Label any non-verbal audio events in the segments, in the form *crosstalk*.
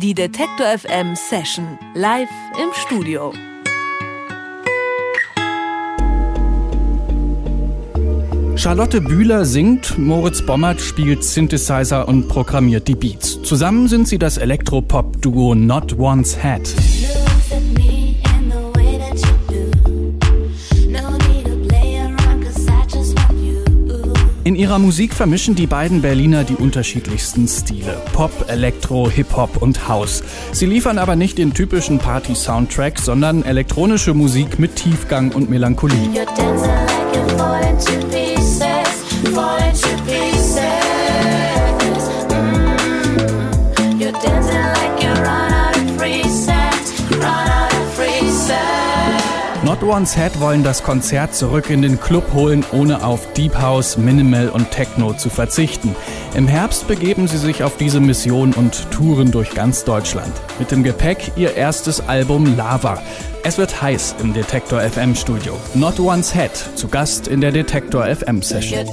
Die Detektor FM Session live im Studio. Charlotte Bühler singt, Moritz Bommert spielt Synthesizer und programmiert die Beats. Zusammen sind sie das Elektropop-Duo Not Once Had. Ihrer Musik vermischen die beiden Berliner die unterschiedlichsten Stile. Pop, Elektro, Hip-Hop und House. Sie liefern aber nicht den typischen Party-Soundtrack, sondern elektronische Musik mit Tiefgang und Melancholie. Not One's Head wollen das Konzert zurück in den Club holen, ohne auf Deep House, Minimal und Techno zu verzichten. Im Herbst begeben sie sich auf diese Mission und touren durch ganz Deutschland. Mit dem Gepäck ihr erstes Album Lava. Es wird heiß im Detektor FM Studio. Not One's Head zu Gast in der Detektor FM Session.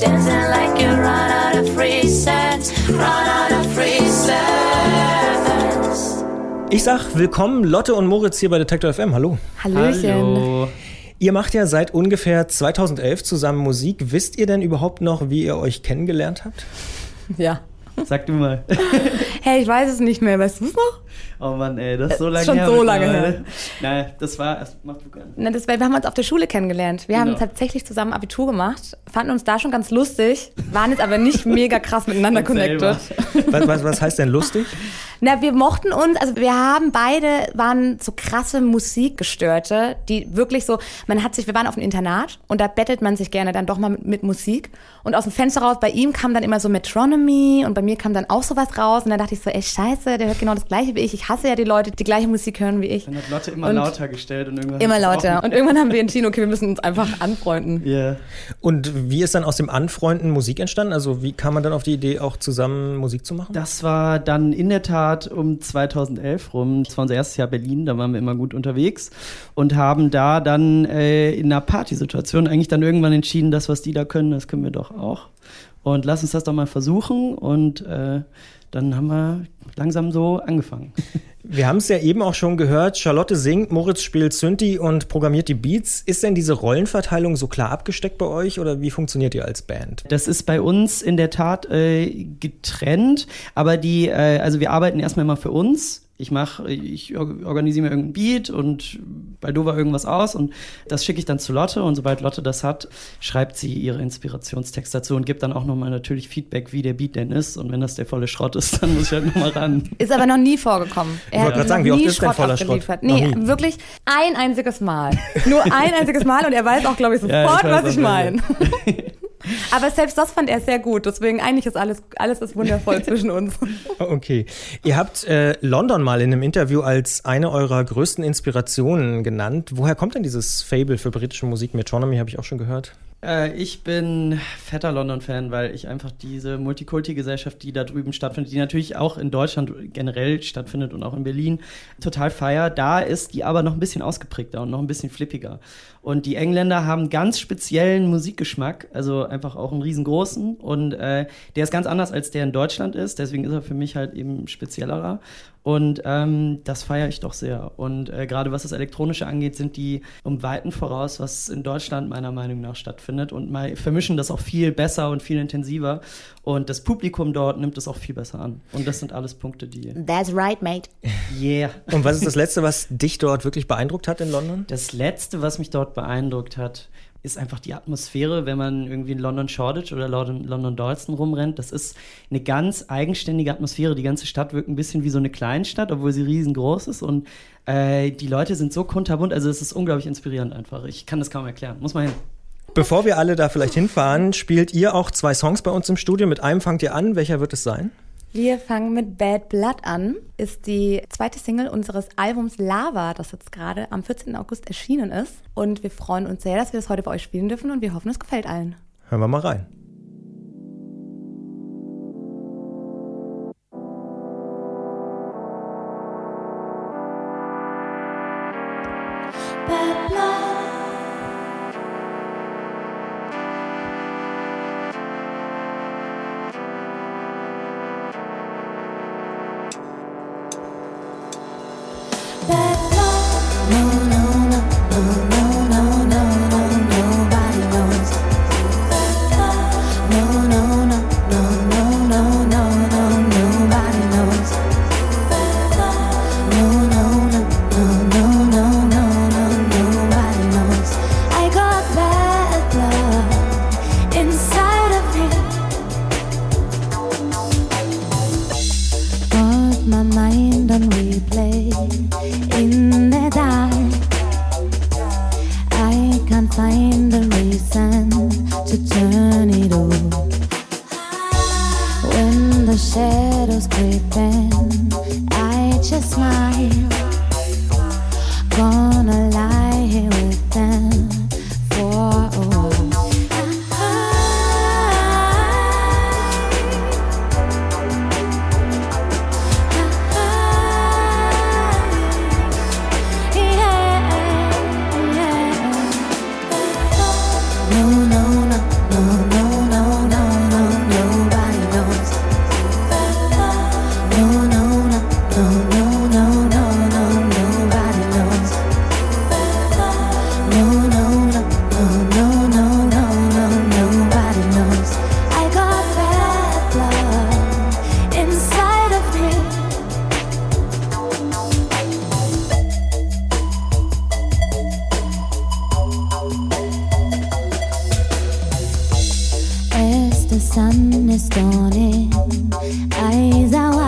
Ich sag willkommen Lotte und Moritz hier bei Detektor FM. Hallo. Hallöchen. Hallo. Ihr macht ja seit ungefähr 2011 zusammen Musik. Wisst ihr denn überhaupt noch, wie ihr euch kennengelernt habt? *laughs* Ja. Sag du mal. *laughs* hey, ich weiß es nicht mehr. Weißt du es noch? Oh Mann, ey, das ist so lange Schon her. so lange her. *laughs* Nein, das war, mach du gerne. Na, das war, wir haben uns auf der Schule kennengelernt. Wir Genau. haben tatsächlich zusammen Abitur gemacht, fanden uns da schon ganz lustig, waren jetzt aber nicht mega krass miteinander connected. Was, was, was heißt denn lustig? Na, wir mochten uns, also wir haben beide, waren so krasse Musikgestörte, die wirklich so, man hat sich, wir waren auf einem Internat und da bettelt man sich gerne dann doch mal mit, mit Musik. Und aus dem Fenster raus, bei ihm kam dann immer so Metronomy und bei mir kam dann auch sowas raus und dann dachte ich so, ey, scheiße, der hört genau das gleiche wie ich. Ich hasse ja die Leute, die gleiche Musik hören wie ich. Dann hat Lotte immer Und lauter gestellt und irgendwann. Immer lauter. Und irgendwann haben wir entschieden, okay, wir müssen uns einfach anfreunden. Ja. Und wie ist dann aus dem Anfreunden Musik entstanden? Also wie kam man dann auf die Idee, auch zusammen Musik zu machen? Das war dann in der Tat um 2011 rum. Das war unser erstes Jahr Berlin, da waren wir immer gut unterwegs und haben da dann äh, in einer Partysituation eigentlich dann irgendwann entschieden, das, was die da können, das können wir doch auch. Und lass uns das doch mal versuchen. Und äh, dann haben wir langsam so angefangen. *laughs* Wir haben es ja eben auch schon gehört, Charlotte singt, Moritz spielt Synthi und programmiert die Beats. Ist denn diese Rollenverteilung so klar abgesteckt bei euch oder wie funktioniert ihr als Band? Das ist bei uns in der Tat äh, getrennt, aber die, äh, also wir arbeiten erstmal immer für uns. Ich mache, ich or- organisiere mir irgendein Beat und bei Dover irgendwas aus und das schicke ich dann zu Lotte und sobald Lotte das hat, schreibt sie ihre Inspirationstext dazu und gibt dann auch nochmal natürlich Feedback, wie der Beat denn ist und wenn das der volle Schrott ist, dann muss ich halt nochmal ran. Ist aber noch nie vorgekommen. Er wollte hat grad noch sagen, wie oft nie ist denn voller abgeliefert. Schrott? Nee, wirklich ein einziges Mal. Nur ein einziges Mal und er weiß auch, glaube ich, *laughs* Ja, sofort, ich weiß was ich meine. *laughs* Aber selbst das fand er sehr gut. Deswegen eigentlich ist alles, alles ist wundervoll *laughs* zwischen uns. Okay. Ihr habt äh, London mal in einem Interview als eine eurer größten Inspirationen genannt. Woher kommt denn dieses Fable für britische Musik? Metronomy habe ich auch schon gehört. Äh, ich bin fetter London-Fan, weil ich einfach diese Multikulti-Gesellschaft, die da drüben stattfindet, die natürlich auch in Deutschland generell stattfindet und auch in Berlin, total feier. Da ist die aber noch ein bisschen ausgeprägter und noch ein bisschen flippiger. Und die Engländer haben ganz speziellen Musikgeschmack, also einfach auch einen riesengroßen. Und äh, der ist ganz anders, als der in Deutschland ist. Deswegen ist er für mich halt eben speziellerer. Und ähm, das feiere ich doch sehr. Und äh, gerade was das Elektronische angeht, sind die um Weiten voraus, was in Deutschland meiner Meinung nach stattfindet. Und mal vermischen das auch viel besser und viel intensiver. Und das Publikum dort nimmt es auch viel besser an. Und das sind alles Punkte, die. That's right, mate. Yeah. *laughs* Und was ist das Letzte, was dich dort wirklich beeindruckt hat in London? Das Letzte, was mich dort beeindruckt hat, ist einfach die Atmosphäre, wenn man irgendwie in London Shoreditch oder London, London Dalston rumrennt. Das ist eine ganz eigenständige Atmosphäre. Die ganze Stadt wirkt ein bisschen wie so eine Kleinstadt, obwohl sie riesengroß ist. Und äh, die Leute sind so kunterbunt. Also es ist unglaublich inspirierend einfach. Ich kann das kaum erklären. Muss man hin. Bevor wir alle da vielleicht hinfahren, spielt ihr auch zwei Songs bei uns im Studio. Mit einem fangt ihr an. Welcher wird es sein? Wir fangen mit Bad Blood an. Ist die zweite Single unseres Albums Lava, das jetzt gerade am 14. August erschienen ist. Und wir freuen uns sehr, dass wir das heute bei euch spielen dürfen und wir hoffen, es gefällt allen. Hören wir mal rein. Sun is dawning, eyes are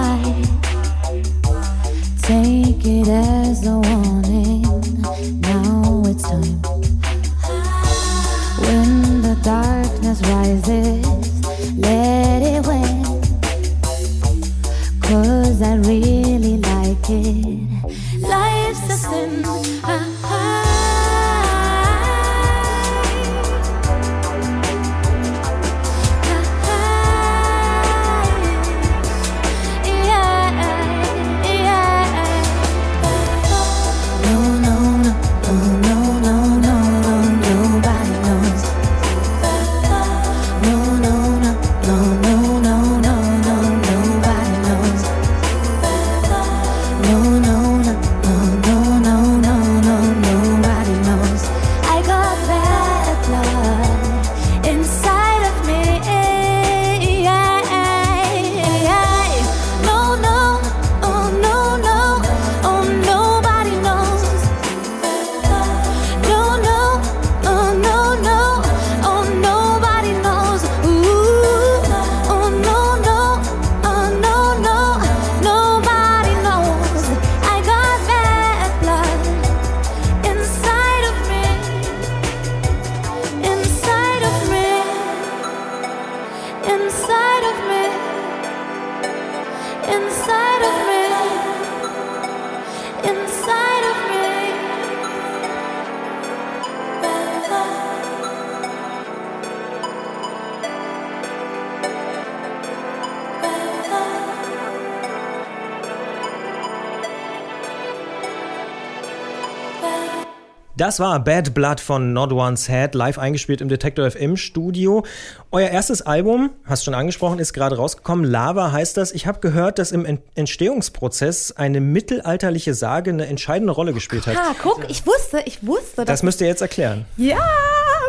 inside Das war Bad Blood von Not One's Head, live eingespielt im Detector FM Studio. Euer erstes Album, hast schon angesprochen, ist gerade rausgekommen. Lava heißt das. Ich habe gehört, dass im En- Entstehungsprozess eine mittelalterliche Sage eine entscheidende Rolle gespielt hat. Ah, guck, ich wusste, ich wusste, Das müsst ihr jetzt erklären. Ja,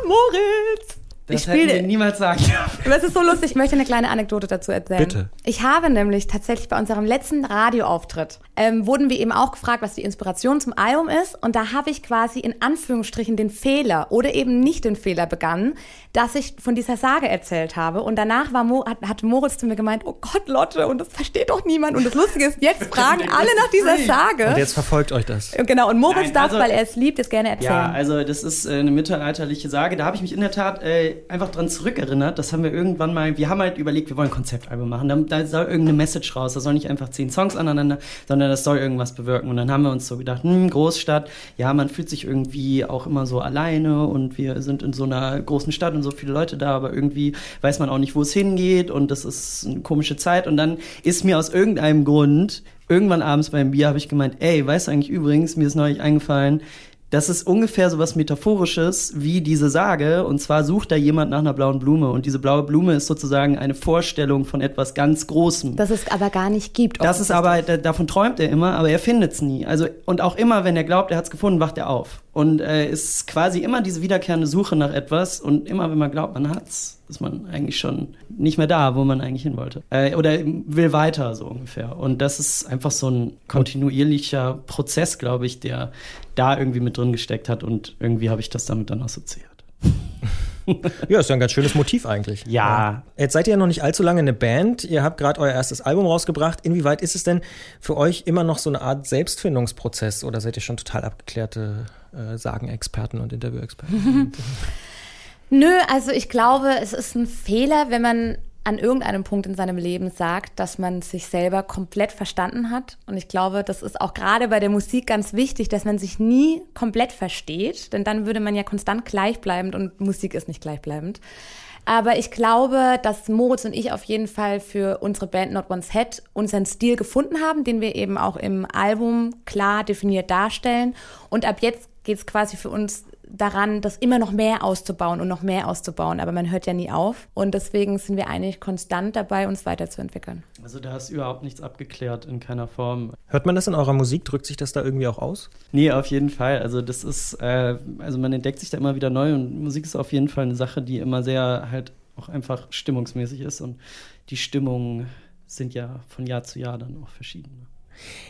Moritz! Das ich spiele. niemals sagen. Das ist so lustig. Ich möchte eine kleine Anekdote dazu erzählen. Bitte. Ich habe nämlich tatsächlich bei unserem letzten Radioauftritt, ähm, wurden wir eben auch gefragt, was die Inspiration zum Album ist. Und da habe ich quasi in Anführungsstrichen den Fehler oder eben nicht den Fehler begangen, dass ich von dieser Sage erzählt habe. Und danach war Mo, hat, hat Moritz zu mir gemeint, oh Gott, Lotte, und das versteht doch niemand. Und das Lustige ist, jetzt *laughs* fragen alle nach dieser Sage. Und jetzt verfolgt euch das. Genau, und Moritz Nein, darf, also- weil er es liebt, es gerne erzählen. Ja, also das ist äh, eine mittelalterliche Sage. Da habe ich mich in der Tat äh, einfach dran zurückerinnert. Das haben wir irgendwann mal, wir haben halt überlegt, wir wollen ein Konzeptalbum machen. Da, da soll irgendeine Message raus. Da soll nicht einfach zehn Songs aneinander, sondern das soll irgendwas bewirken. Und dann haben wir uns so gedacht, hm, Großstadt, ja, man fühlt sich irgendwie auch immer so alleine und wir sind in so einer großen Stadt und so viele Leute da, aber irgendwie weiß man auch nicht, wo es hingeht und das ist eine komische Zeit. Und dann ist mir aus irgendeinem Grund irgendwann abends beim Bier habe ich gemeint, ey, weißt du eigentlich übrigens, mir ist neulich eingefallen, das ist ungefähr so was Metaphorisches wie diese Sage. Und zwar sucht da jemand nach einer blauen Blume. Und diese blaue Blume ist sozusagen eine Vorstellung von etwas ganz Großem. dass es aber gar nicht gibt. Das ist aber, da- davon träumt er immer, aber er findet es nie. Also, und auch immer, wenn er glaubt, er hat es gefunden, wacht er auf. Und äh, ist quasi immer diese wiederkehrende Suche nach etwas. Und immer, wenn man glaubt, man hat's, ist man eigentlich schon nicht mehr da, wo man eigentlich hin wollte. Äh, oder will weiter, so ungefähr. Und das ist einfach so ein kontinuierlicher Prozess, glaube ich, der da irgendwie mit drin gesteckt hat. Und irgendwie habe ich das damit dann assoziiert. *laughs* Ja, ist ja ein ganz schönes Motiv eigentlich. Ja. Jetzt seid ihr ja noch nicht allzu lange eine Band. Ihr habt gerade euer erstes Album rausgebracht. Inwieweit ist es denn für euch immer noch so eine Art Selbstfindungsprozess oder seid ihr schon total abgeklärte äh, Sagenexperten und Interviewexperten? *laughs* *laughs* Nö, also ich glaube, es ist ein Fehler, wenn man an irgendeinem Punkt in seinem Leben sagt, dass man sich selber komplett verstanden hat. Und ich glaube, das ist auch gerade bei der Musik ganz wichtig, dass man sich nie komplett versteht, denn dann würde man ja konstant gleichbleibend und Musik ist nicht gleichbleibend. Aber ich glaube, dass Moritz und ich auf jeden Fall für unsere Band Not One's Head unseren Stil gefunden haben, den wir eben auch im Album klar definiert darstellen. Und ab jetzt geht es quasi für uns daran, das immer noch mehr auszubauen und noch mehr auszubauen. Aber man hört ja nie auf. Und deswegen sind wir eigentlich konstant dabei, uns weiterzuentwickeln. Also da ist überhaupt nichts abgeklärt in keiner Form. Hört man das in eurer Musik? Drückt sich das da irgendwie auch aus? Nee, auf jeden Fall. Also das ist, äh, also man entdeckt sich da immer wieder neu und Musik ist auf jeden Fall eine Sache, die immer sehr halt auch einfach stimmungsmäßig ist und die Stimmungen sind ja von Jahr zu Jahr dann auch verschieden.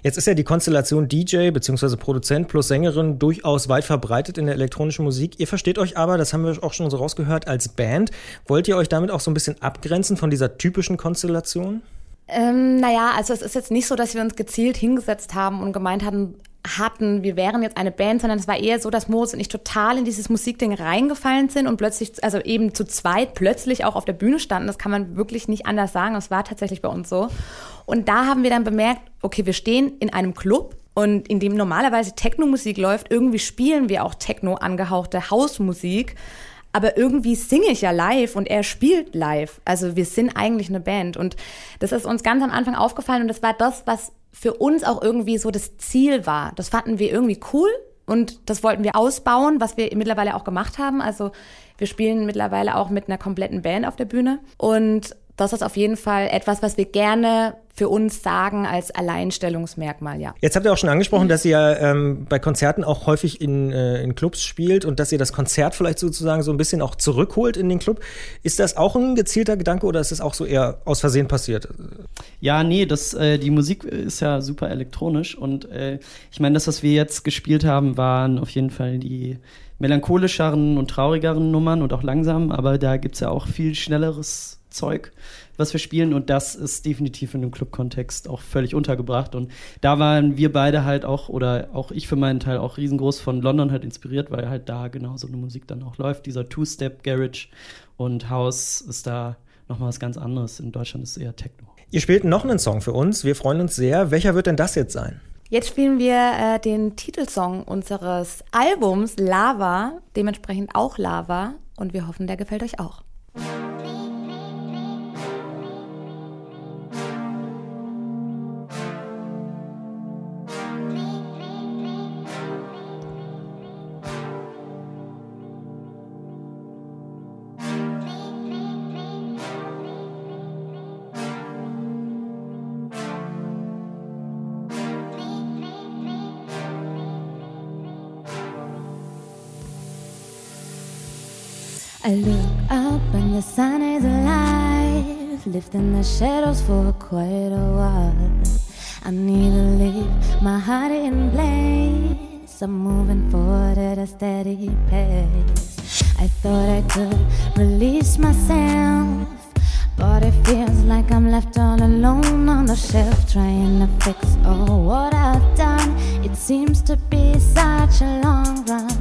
Jetzt ist ja die Konstellation DJ bzw. Produzent plus Sängerin durchaus weit verbreitet in der elektronischen Musik. Ihr versteht euch aber, das haben wir auch schon so rausgehört, als Band. Wollt ihr euch damit auch so ein bisschen abgrenzen von dieser typischen Konstellation? Ähm, naja, also es ist jetzt nicht so, dass wir uns gezielt hingesetzt haben und gemeint hatten, hatten, wir wären jetzt eine Band, sondern es war eher so, dass Moritz und ich total in dieses Musikding reingefallen sind und plötzlich, also eben zu zweit plötzlich auch auf der Bühne standen. Das kann man wirklich nicht anders sagen. Das war tatsächlich bei uns so. Und da haben wir dann bemerkt, okay, wir stehen in einem Club und in dem normalerweise Techno-Musik läuft, irgendwie spielen wir auch Techno angehauchte Hausmusik. Aber irgendwie singe ich ja live und er spielt live. Also wir sind eigentlich eine Band. Und das ist uns ganz am Anfang aufgefallen und das war das, was für uns auch irgendwie so das Ziel war. Das fanden wir irgendwie cool und das wollten wir ausbauen, was wir mittlerweile auch gemacht haben. Also wir spielen mittlerweile auch mit einer kompletten Band auf der Bühne und das ist auf jeden Fall etwas, was wir gerne für uns sagen als Alleinstellungsmerkmal, ja. Jetzt habt ihr auch schon angesprochen, dass ihr ähm, bei Konzerten auch häufig in, äh, in Clubs spielt und dass ihr das Konzert vielleicht sozusagen so ein bisschen auch zurückholt in den Club. Ist das auch ein gezielter Gedanke oder ist es auch so eher aus Versehen passiert? Ja, nee, das, äh, die Musik ist ja super elektronisch und äh, ich meine, das, was wir jetzt gespielt haben, waren auf jeden Fall die melancholischeren und traurigeren Nummern und auch langsam, aber da gibt's ja auch viel schnelleres Zeug, was wir spielen und das ist definitiv in dem Club-Kontext auch völlig untergebracht und da waren wir beide halt auch oder auch ich für meinen Teil auch riesengroß von London halt inspiriert, weil halt da genau so eine Musik dann auch läuft, dieser Two-Step-Garage und House ist da nochmal was ganz anderes. In Deutschland ist es eher Techno. Ihr spielt noch einen Song für uns. Wir freuen uns sehr. Welcher wird denn das jetzt sein? Jetzt spielen wir äh, den Titelsong unseres Albums Lava, dementsprechend auch Lava und wir hoffen, der gefällt euch auch. I look up and the sun is alive, lifting the shadows for quite a while. I need to leave my heart in place. I'm moving forward at a steady pace. I thought I could release myself, but it feels like I'm left all alone on the shelf, trying to fix all what I've done. It seems to be such a long run.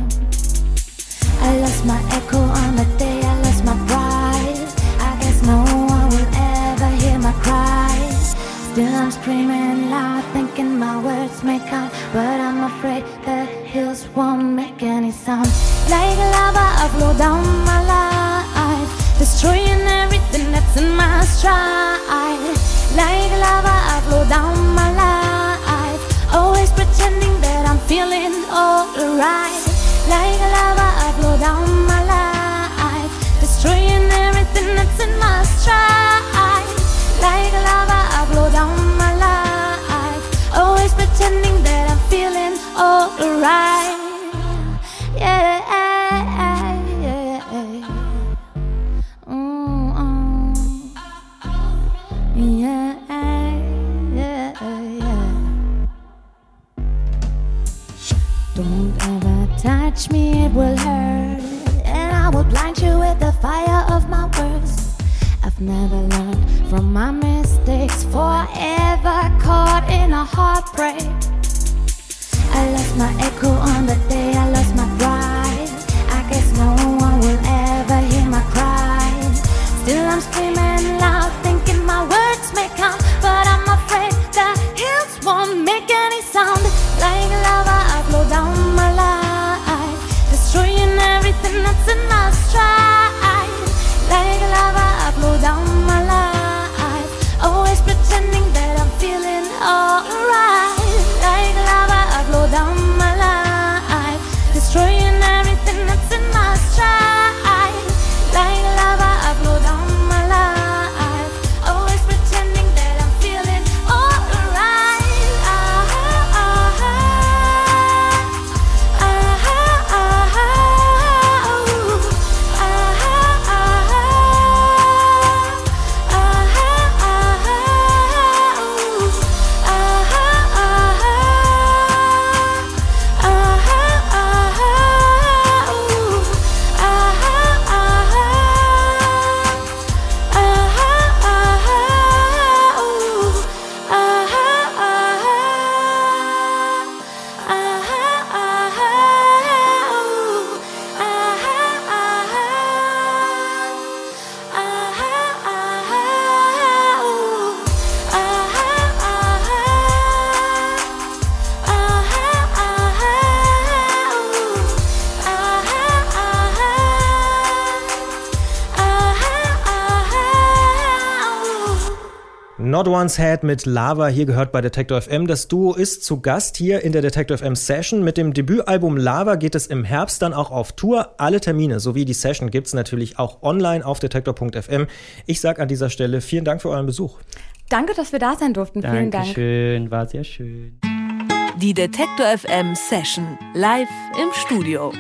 I lost my echo on the day I lost my pride. I guess no one will ever hear my cries. Still, I'm screaming loud, thinking my words may count. But I'm afraid the hills won't make any sound. Like lava, I flow down my life, destroying everything that's in my stride. Like lava, I flow down my life, always pretending that I'm feeling alright. Down Not One's Head mit Lava hier gehört bei Detector FM. Das Duo ist zu Gast hier in der Detector FM Session. Mit dem Debütalbum Lava geht es im Herbst dann auch auf Tour. Alle Termine sowie die Session gibt's natürlich auch online auf detektor.fm. Ich sag an dieser Stelle vielen Dank für euren Besuch. Danke, dass wir da sein durften. Vielen Dank. Dankeschön, war sehr schön. Die Detektor FM Session live im Studio.